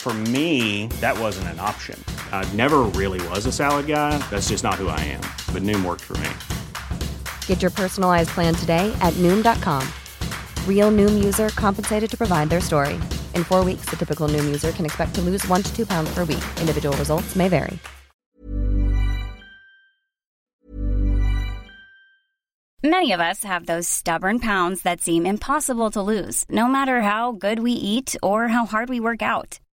For me, that wasn't an option. I never really was a salad guy. That's just not who I am. But Noom worked for me. Get your personalized plan today at Noom.com. Real Noom user compensated to provide their story. In four weeks, the typical Noom user can expect to lose one to two pounds per week. Individual results may vary. Many of us have those stubborn pounds that seem impossible to lose, no matter how good we eat or how hard we work out.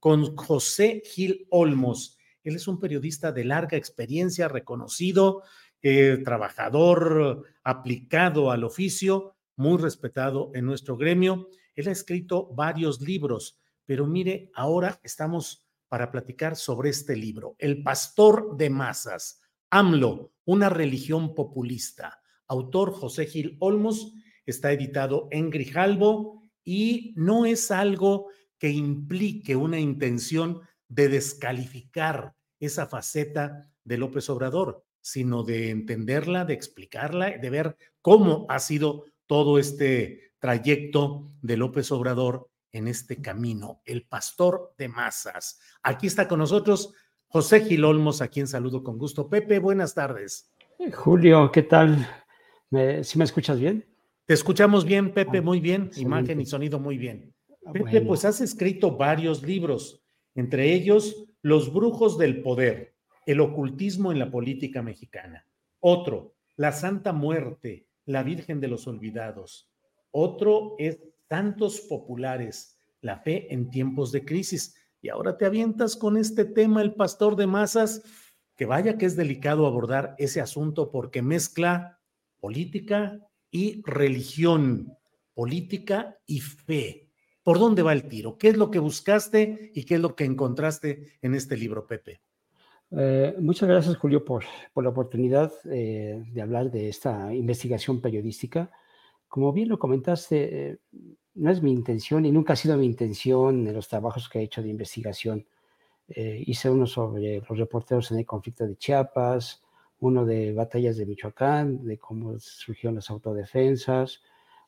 con José Gil Olmos. Él es un periodista de larga experiencia, reconocido, eh, trabajador, aplicado al oficio, muy respetado en nuestro gremio. Él ha escrito varios libros, pero mire, ahora estamos para platicar sobre este libro, El Pastor de Masas, AMLO, una religión populista. Autor José Gil Olmos, está editado en Grijalbo y no es algo que implique una intención de descalificar esa faceta de López Obrador, sino de entenderla, de explicarla, de ver cómo ha sido todo este trayecto de López Obrador en este camino, el pastor de masas. Aquí está con nosotros José Gil Olmos, a quien saludo con gusto. Pepe, buenas tardes. Eh, Julio, ¿qué tal? ¿Me, ¿Sí me escuchas bien? Te escuchamos bien, Pepe, Ah, muy bien. excelente. Imagen y sonido muy bien. Ah, Pepe, bueno. pues has escrito varios libros, entre ellos Los brujos del poder, el ocultismo en la política mexicana. Otro, La Santa Muerte, la Virgen de los Olvidados. Otro es Santos Populares, la fe en tiempos de crisis. Y ahora te avientas con este tema, el pastor de masas, que vaya que es delicado abordar ese asunto porque mezcla política y religión, política y fe. ¿Por dónde va el tiro? ¿Qué es lo que buscaste y qué es lo que encontraste en este libro, Pepe? Eh, muchas gracias, Julio, por, por la oportunidad eh, de hablar de esta investigación periodística. Como bien lo comentaste, eh, no es mi intención y nunca ha sido mi intención en los trabajos que he hecho de investigación. Eh, hice uno sobre los reporteros en el conflicto de Chiapas, uno de batallas de Michoacán, de cómo surgieron las autodefensas,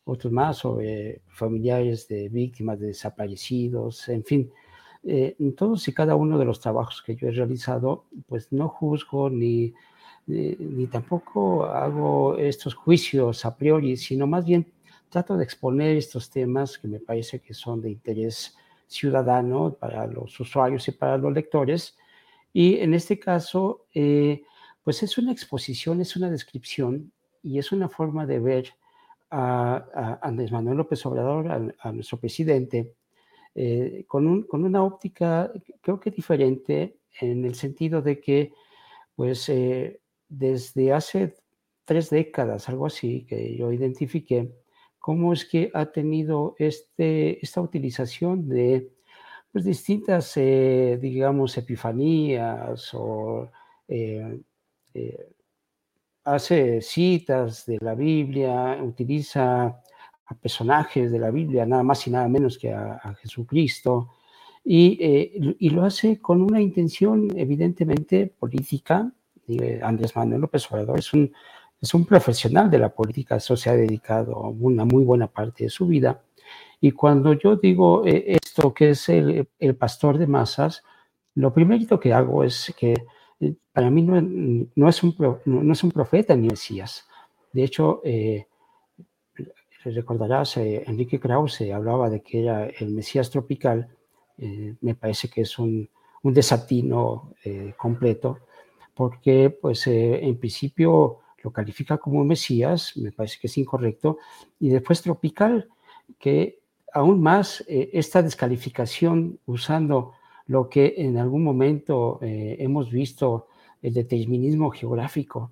otros más sobre familiares de víctimas de desaparecidos, en fin. Eh, en todos y cada uno de los trabajos que yo he realizado, pues no juzgo ni, ni, ni tampoco hago estos juicios a priori, sino más bien trato de exponer estos temas que me parece que son de interés ciudadano para los usuarios y para los lectores. Y en este caso, eh, pues es una exposición, es una descripción y es una forma de ver a, a Andrés Manuel López Obrador, a, nuestro presidente, eh, con, un, con, una óptica creo que diferente en el sentido de que, pues, eh, desde hace tres décadas, algo así, que yo identifiqué, cómo es que ha tenido este, esta utilización de pues, distintas, eh, digamos, epifanías o hace citas de la Biblia, utiliza a personajes de la Biblia, nada más y nada menos que a, Jesucristo, y, y, lo hace con una intención evidentemente política. Andrés Manuel López Obrador es un es un profesional de la política, eso se ha dedicado una muy buena parte de su vida. Y cuando yo digo eh, esto, que es el, pastor de masas, lo primero que hago es que eh, para mí no, es, un, no, es un profeta ni Mesías. De hecho, eh, recordarás, Enrique Krause hablaba de que era el Mesías tropical. me parece que es un, un desatino completo, porque pues en principio lo califica como Mesías, me parece que es incorrecto, y después tropical, que aún más eh, esta descalificación usando lo que en algún momento eh, hemos visto el determinismo geográfico,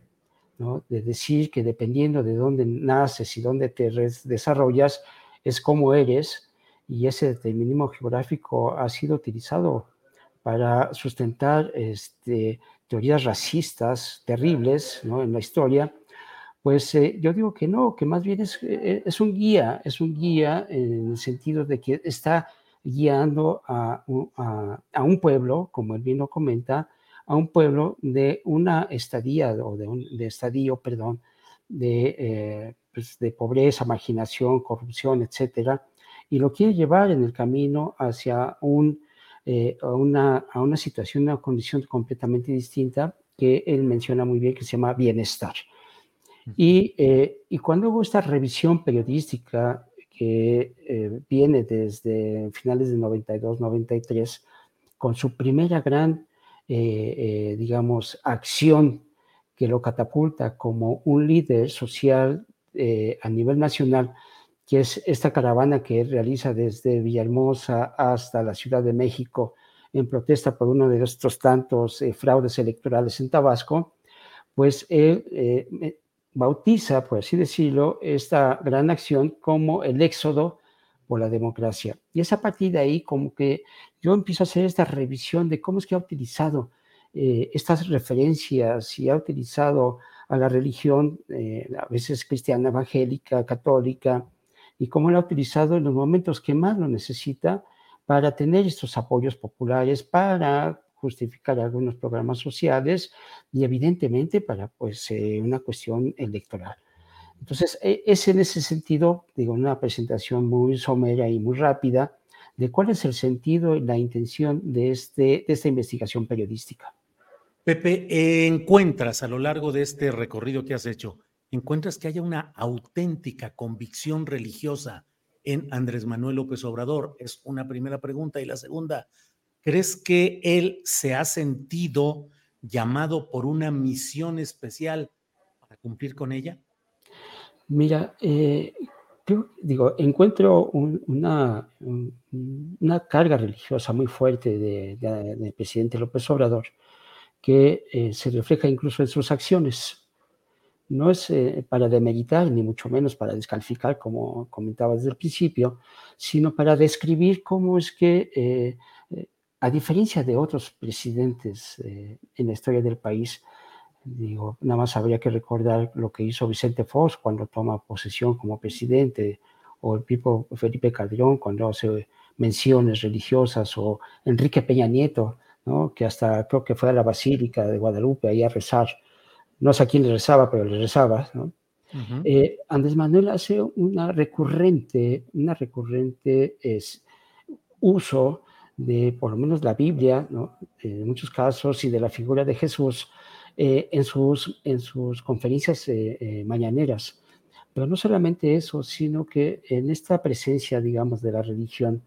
de decir que dependiendo de dónde naces y dónde te desarrollas, es como eres, y ese determinismo geográfico ha sido utilizado para sustentar este, teorías racistas terribles en la historia, pues eh, yo digo que no, que más bien eh, es, un guía, es un guía en el sentido de que está guiando a, a, un pueblo, como él bien lo comenta, a un pueblo de una estadía o de, un, de estadio, perdón, de, eh, pues de pobreza, marginación, corrupción, etcétera, y lo quiere llevar en el camino hacia un eh, a, una, a una situación, una condición completamente distinta que él menciona muy bien, que se llama bienestar. Y, eh, y cuando hago esta revisión periodística que eh, viene desde finales de 92, 93, con su primera gran, digamos, acción que lo catapulta como un líder social a nivel nacional, que es esta caravana que realiza desde Villahermosa hasta la Ciudad de México en protesta por uno de estos tantos eh, fraudes electorales en Tabasco, pues él eh, bautiza, por así decirlo, esta gran acción como el éxodo por la democracia. Y es a partir de ahí como que yo empiezo a hacer esta revisión de cómo es que ha utilizado eh, estas referencias y ha utilizado a la religión, a veces cristiana, evangélica, católica, y cómo lo ha utilizado en los momentos que más lo necesita para tener estos apoyos populares, para justificar algunos programas sociales y evidentemente para pues eh, una cuestión electoral. Entonces, e, es en ese sentido, digo, una presentación muy somera y muy rápida de cuál es el sentido y la intención de, este, de esta investigación periodística. Pepe, encuentras a lo largo de este recorrido que has hecho encuentras que haya una auténtica convicción religiosa en Andrés Manuel López Obrador? Es una primera pregunta. Y la segunda, ¿crees que él se ha sentido llamado por una misión especial para cumplir con ella? Mira, eh, digo, encuentro una, una carga religiosa muy fuerte del presidente López Obrador que eh, se refleja incluso en sus acciones no es eh, para demeritar, ni mucho menos para descalificar, como comentaba desde el principio, sino para describir cómo es que, a diferencia de otros presidentes en la historia del país, digo, nada más habría que recordar lo que hizo Vicente Fox cuando toma posesión como presidente, o el tipo Felipe Calderón cuando hace menciones religiosas, o Enrique Peña Nieto, ¿no? que hasta creo que fue a la Basílica de Guadalupe ahí a rezar no sé a quién le rezaba, pero le rezaba, ¿no? Eh, Andrés Manuel hace una recurrente, una recurrente es, uso de por lo menos la Biblia, ¿no? en muchos casos, y de la figura de Jesús eh, en, sus, en sus conferencias eh, mañaneras. Pero no solamente eso, sino que en esta presencia, digamos, de la religión,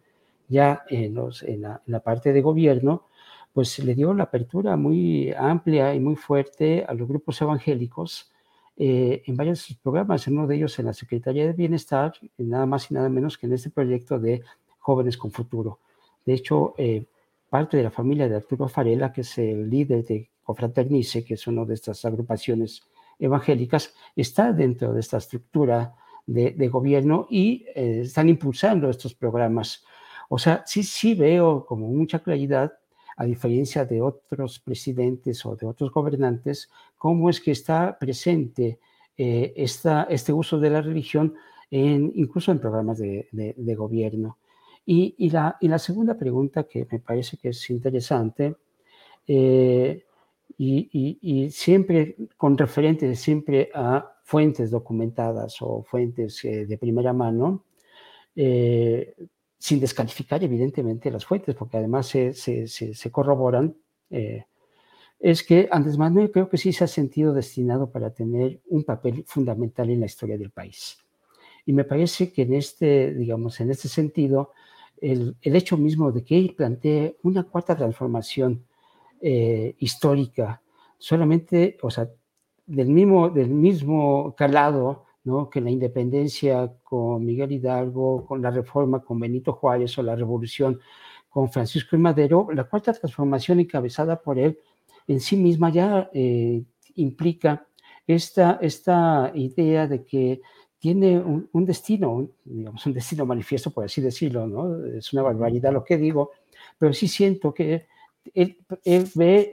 ya en, la, parte de gobierno, pues le dio la apertura muy amplia y muy fuerte a los grupos evangélicos eh, en varios de sus programas, en uno de ellos en la Secretaría de Bienestar, nada más y nada menos que en este proyecto de Jóvenes con Futuro. De hecho, eh, parte de la familia de Arturo Farela, que es el líder de Confraternice, que es una de estas agrupaciones evangélicas, está dentro de esta estructura de, gobierno y eh, están impulsando estos programas. O sea, sí, sí veo como mucha claridad, a diferencia de otros presidentes o de otros gobernantes, cómo es que está presente eh, este uso de la religión en, incluso en programas de, gobierno. Y, la, y, la, segunda pregunta que me parece que es interesante, eh, y, y, siempre con referente siempre a fuentes documentadas o fuentes eh, de primera mano, eh, sin descalificar evidentemente las fuentes, porque además se, se, se, corroboran, eh, es que Andrés Manuel creo que sí se ha sentido destinado para tener un papel fundamental en la historia del país. Y me parece que en este, digamos, en este sentido, el, el hecho mismo de que él plantee una cuarta transformación histórica, solamente, o sea, del mismo, del mismo calado ¿no? que la independencia con Miguel Hidalgo, con la reforma con Benito Juárez o la revolución con Francisco y Madero, la cuarta transformación encabezada por él en sí misma ya eh, implica esta, esta idea de que tiene un, destino, digamos, un destino manifiesto, por así decirlo, ¿no? Es una barbaridad lo que digo, pero sí siento que él,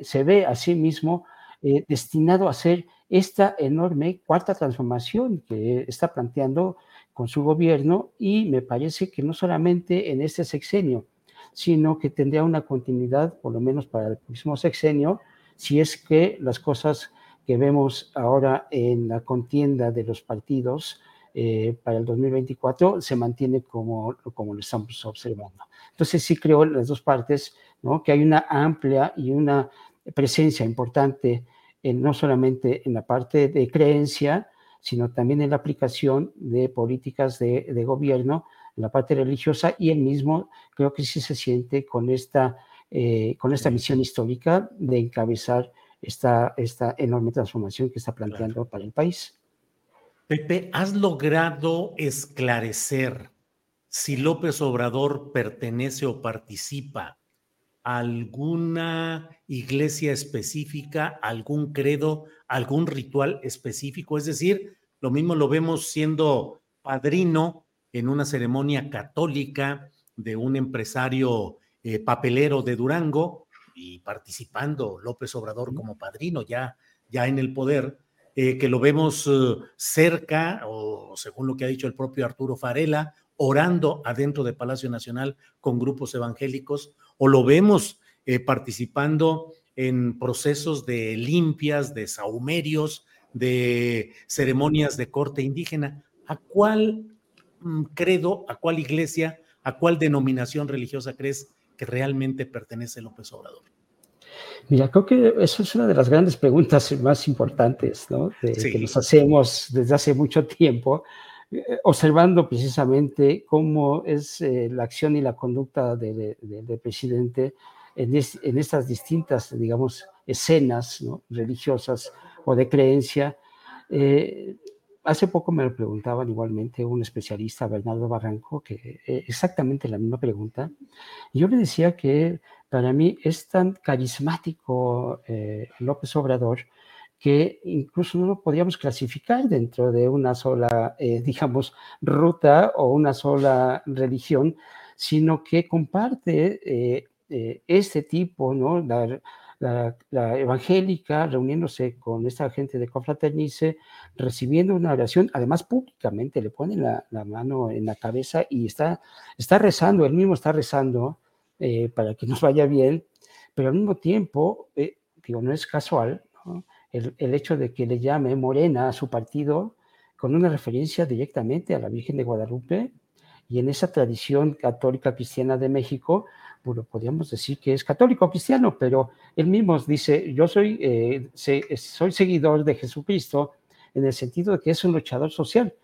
se ve a sí mismo eh, destinado a ser esta enorme cuarta transformación que está planteando con su gobierno y me parece que no solamente en este sexenio, sino que tendría una continuidad, por lo menos para el próximo sexenio, si es que las cosas que vemos ahora en la contienda de los partidos eh, para el 2024 se mantiene como, como lo estamos observando. Entonces sí creo en las dos partes ¿no? que hay una amplia y una presencia importante no solamente en la parte de creencia, sino también en la aplicación de políticas de, gobierno, en la parte religiosa, y él mismo creo que sí se siente con esta, eh, con esta misión histórica de encabezar esta, esta enorme transformación que está planteando para el país. Pepe, ¿has logrado esclarecer si López Obrador pertenece o participa alguna iglesia específica, algún credo, algún ritual específico. Es decir, lo mismo lo vemos siendo padrino en una ceremonia católica de un empresario eh, papelero de Durango y participando López Obrador como padrino ya, ya en el poder, eh, que lo vemos eh, cerca, o según lo que ha dicho el propio Arturo Farela, orando adentro de Palacio Nacional con grupos evangélicos, o lo vemos eh, participando en procesos de limpias, de saumerios, de ceremonias de corte indígena. ¿A cuál mm, credo, a cuál iglesia, a cuál denominación religiosa crees que realmente pertenece López Obrador? Mira, creo que eso es una de las grandes preguntas más importantes ¿no? que nos hacemos desde hace mucho tiempo eh, observando precisamente cómo es eh, la acción y la conducta del presidente en, estas distintas, digamos, escenas religiosas o de creencia. Eh, hace poco me lo preguntaban igualmente un especialista, Bernardo Barranco, que exactamente la misma pregunta. Yo le decía que para mí es tan carismático López Obrador que incluso no lo podríamos clasificar dentro de una sola, eh, digamos, ruta o una sola religión, sino que comparte eh, eh, este tipo, ¿no? La, evangélica reuniéndose con esta gente de Confraternice, recibiendo una oración, además públicamente le pone la, mano en la cabeza y está, está rezando, él mismo está rezando para que nos vaya bien, pero al mismo tiempo, digo, no es casual, ¿no? el, hecho de que le llame Morena a su partido con una referencia directamente a la Virgen de Guadalupe y en esa tradición católica cristiana de México, bueno, podríamos decir que es católico cristiano, pero él mismo dice, yo soy, eh, soy seguidor de Jesucristo en el sentido de que es un luchador social.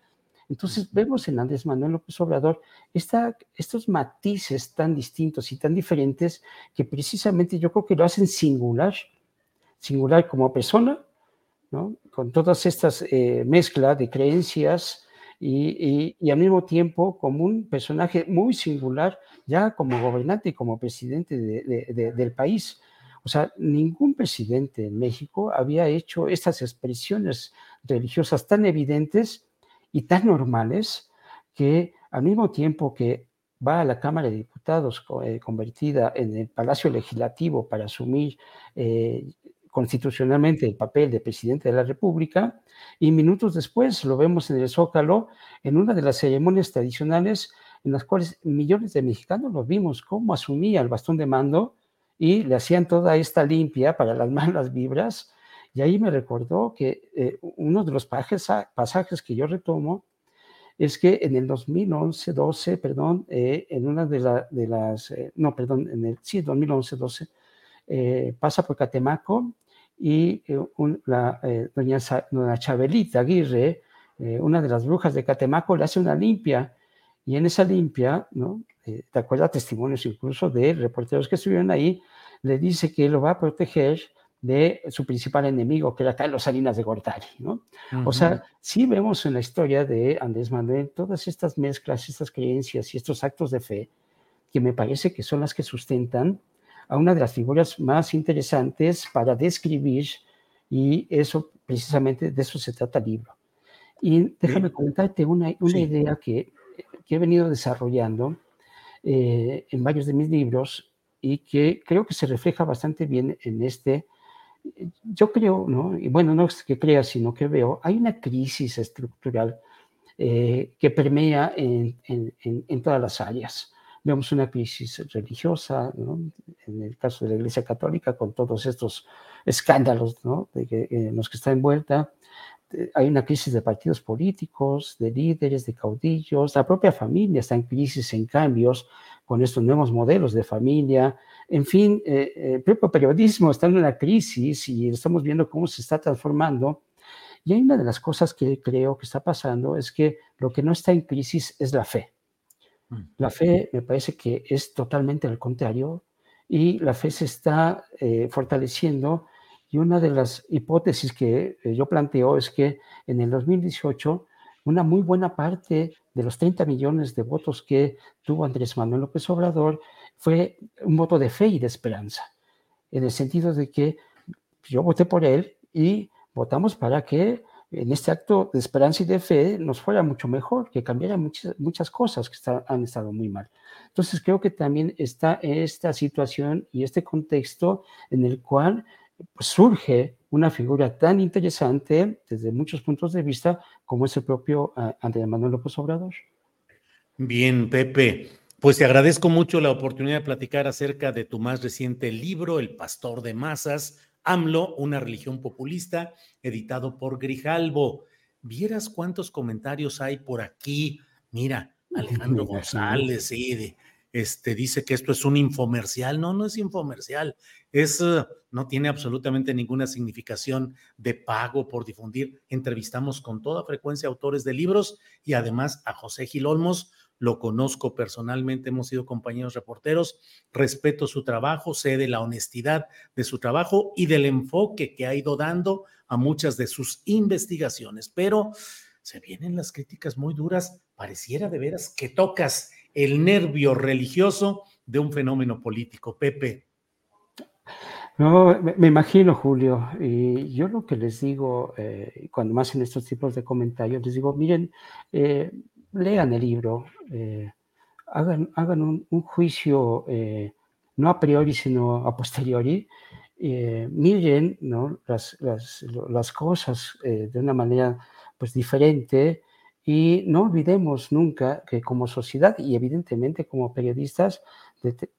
Entonces vemos en Andrés Manuel López Obrador esta, estos matices tan distintos y tan diferentes que precisamente yo creo que lo hacen singular singular como persona, ¿no? con todas estas eh, mezclas de creencias y, y, al mismo tiempo como un personaje muy singular ya como gobernante y como presidente de, del país. O sea, ningún presidente en México había hecho estas expresiones religiosas tan evidentes y tan normales que al mismo tiempo que va a la Cámara de Diputados eh, convertida en el Palacio Legislativo para asumir eh, constitucionalmente el papel de presidente de la República y minutos después lo vemos en el Zócalo en una de las ceremonias tradicionales en las cuales millones de mexicanos lo vimos cómo asumía el bastón de mando y le hacían toda esta limpia para las malas vibras. Y ahí me recordó que eh, uno de los pasajes, pasajes que yo retomo es que en el 2011, 12, perdón, eh, en una de, las, eh, no, perdón, en el, sí, 2011, 12, eh, pasa por Catemaco y la, doña, doña, Chabelita Aguirre, una de las brujas de Catemaco, le hace una limpia y en esa limpia, ¿no? ¿Te acuerdas testimonios incluso de reporteros que estuvieron ahí? Le dice que lo va a proteger de su principal enemigo, que era Carlos Salinas de Gortari, ¿no? O sea, sí vemos en la historia de Andrés Manuel todas estas mezclas, estas creencias y estos actos de fe, que me parece que son las que sustentan a una de las figuras más interesantes para describir, y eso, precisamente, de eso se trata el libro. Y déjame comentarte una, una idea que, que, he venido desarrollando eh, en varios de mis libros y que creo que se refleja bastante bien en este yo creo, ¿no? y bueno, no es que crea, sino que veo, hay una crisis estructural eh, que permea en, en, en, todas las áreas. Vemos una crisis religiosa, ¿no? en el caso de la Iglesia Católica, con todos estos escándalos de que, en los que está envuelta. Eh, hay una crisis de partidos políticos, de líderes, de caudillos, la propia familia está en crisis, en cambios, con estos nuevos modelos de familia, en fin, eh, eh, el propio periodismo está en una crisis y estamos viendo cómo se está transformando. Y hay una de las cosas que creo que está pasando es que lo que no está en crisis es la fe. Mm. La fe me parece que es totalmente al contrario y la fe se está eh, fortaleciendo y una de las hipótesis que yo planteo es que en el 2018 una muy buena parte de los 30 millones de votos que tuvo Andrés Manuel López Obrador fue un voto de fe y de esperanza, en el sentido de que yo voté por él y votamos para que en este acto de esperanza y de fe nos fuera mucho mejor, que cambiara muchas, muchas cosas que han estado muy mal. Entonces creo que también está esta situación y este contexto en el cual pues, surge una figura tan interesante desde muchos puntos de vista como es el propio uh, Andrés Manuel López Obrador. Bien, Pepe. Pues te agradezco mucho la oportunidad de platicar acerca de tu más reciente libro, El Pastor de Masas, AMLO, una religión populista, editado por Grijalbo. Vieras cuántos comentarios hay por aquí. Mira, Alejandro González, sí, este, dice que esto es un infomercial. No, no es infomercial. Es, uh, no tiene absolutamente ninguna significación de pago por difundir. Entrevistamos con toda frecuencia autores de libros y además a José Gil Olmos, lo conozco personalmente, hemos sido compañeros reporteros, respeto su trabajo, sé de la honestidad de su trabajo y del enfoque que ha ido dando a muchas de sus investigaciones, pero se vienen las críticas muy duras, pareciera de veras que tocas el nervio religioso de un fenómeno político. Pepe. No, me, imagino, Julio, y yo lo que les digo, eh, cuando me hacen estos tipos de comentarios, les digo, miren, eh, lean el libro, eh, hagan, hagan un, juicio eh, no a priori, sino a posteriori, eh, miren ¿no? las, las, las, cosas de una manera pues, diferente y no olvidemos nunca que como sociedad y evidentemente como periodistas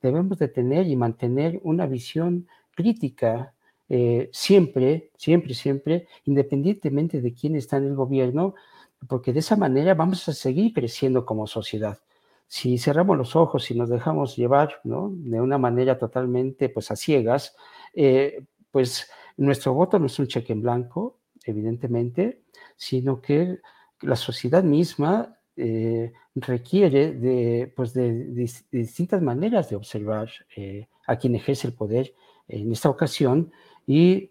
debemos de tener y mantener una visión crítica siempre, siempre, siempre, independientemente de quién está en el gobierno, porque de esa manera vamos a seguir creciendo como sociedad. Si cerramos los ojos y nos dejamos llevar ¿no? de una manera totalmente pues, a ciegas, eh, pues nuestro voto no es un cheque en blanco, evidentemente, sino que la sociedad misma eh, requiere de, pues de, distintas maneras de observar eh, a quien ejerce el poder en esta ocasión y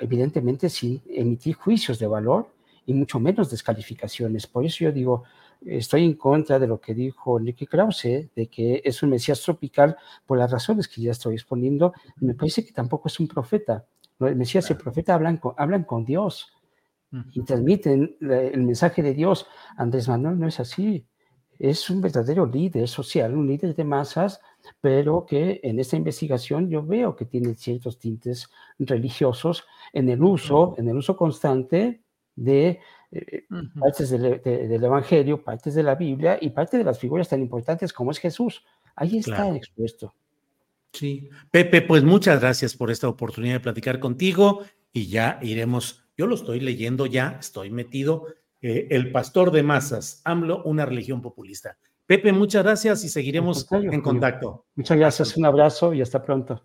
evidentemente sin emitir juicios de valor y mucho menos descalificaciones. Por eso yo digo, estoy en contra de lo que dijo Nicky Krause, de que es un Mesías tropical por las razones que ya estoy exponiendo. Me parece que tampoco es un profeta. El Mesías y el profeta hablan con, hablan con Dios. y transmiten el mensaje de Dios. Andrés Manuel no es así. Es un verdadero líder social, un líder de masas, pero que en esta investigación yo veo que tiene ciertos tintes religiosos en el uso, en el uso constante de eh, partes del, Evangelio, partes de la Biblia y parte de las figuras tan importantes como es Jesús. Ahí está expuesto. Sí. Pepe, pues muchas gracias por esta oportunidad de platicar contigo y ya iremos, yo lo estoy leyendo ya, estoy metido, eh, El Pastor de Masas, AMLO, una religión populista. Pepe, muchas gracias y seguiremos en contacto. Muchas gracias, un abrazo y hasta pronto.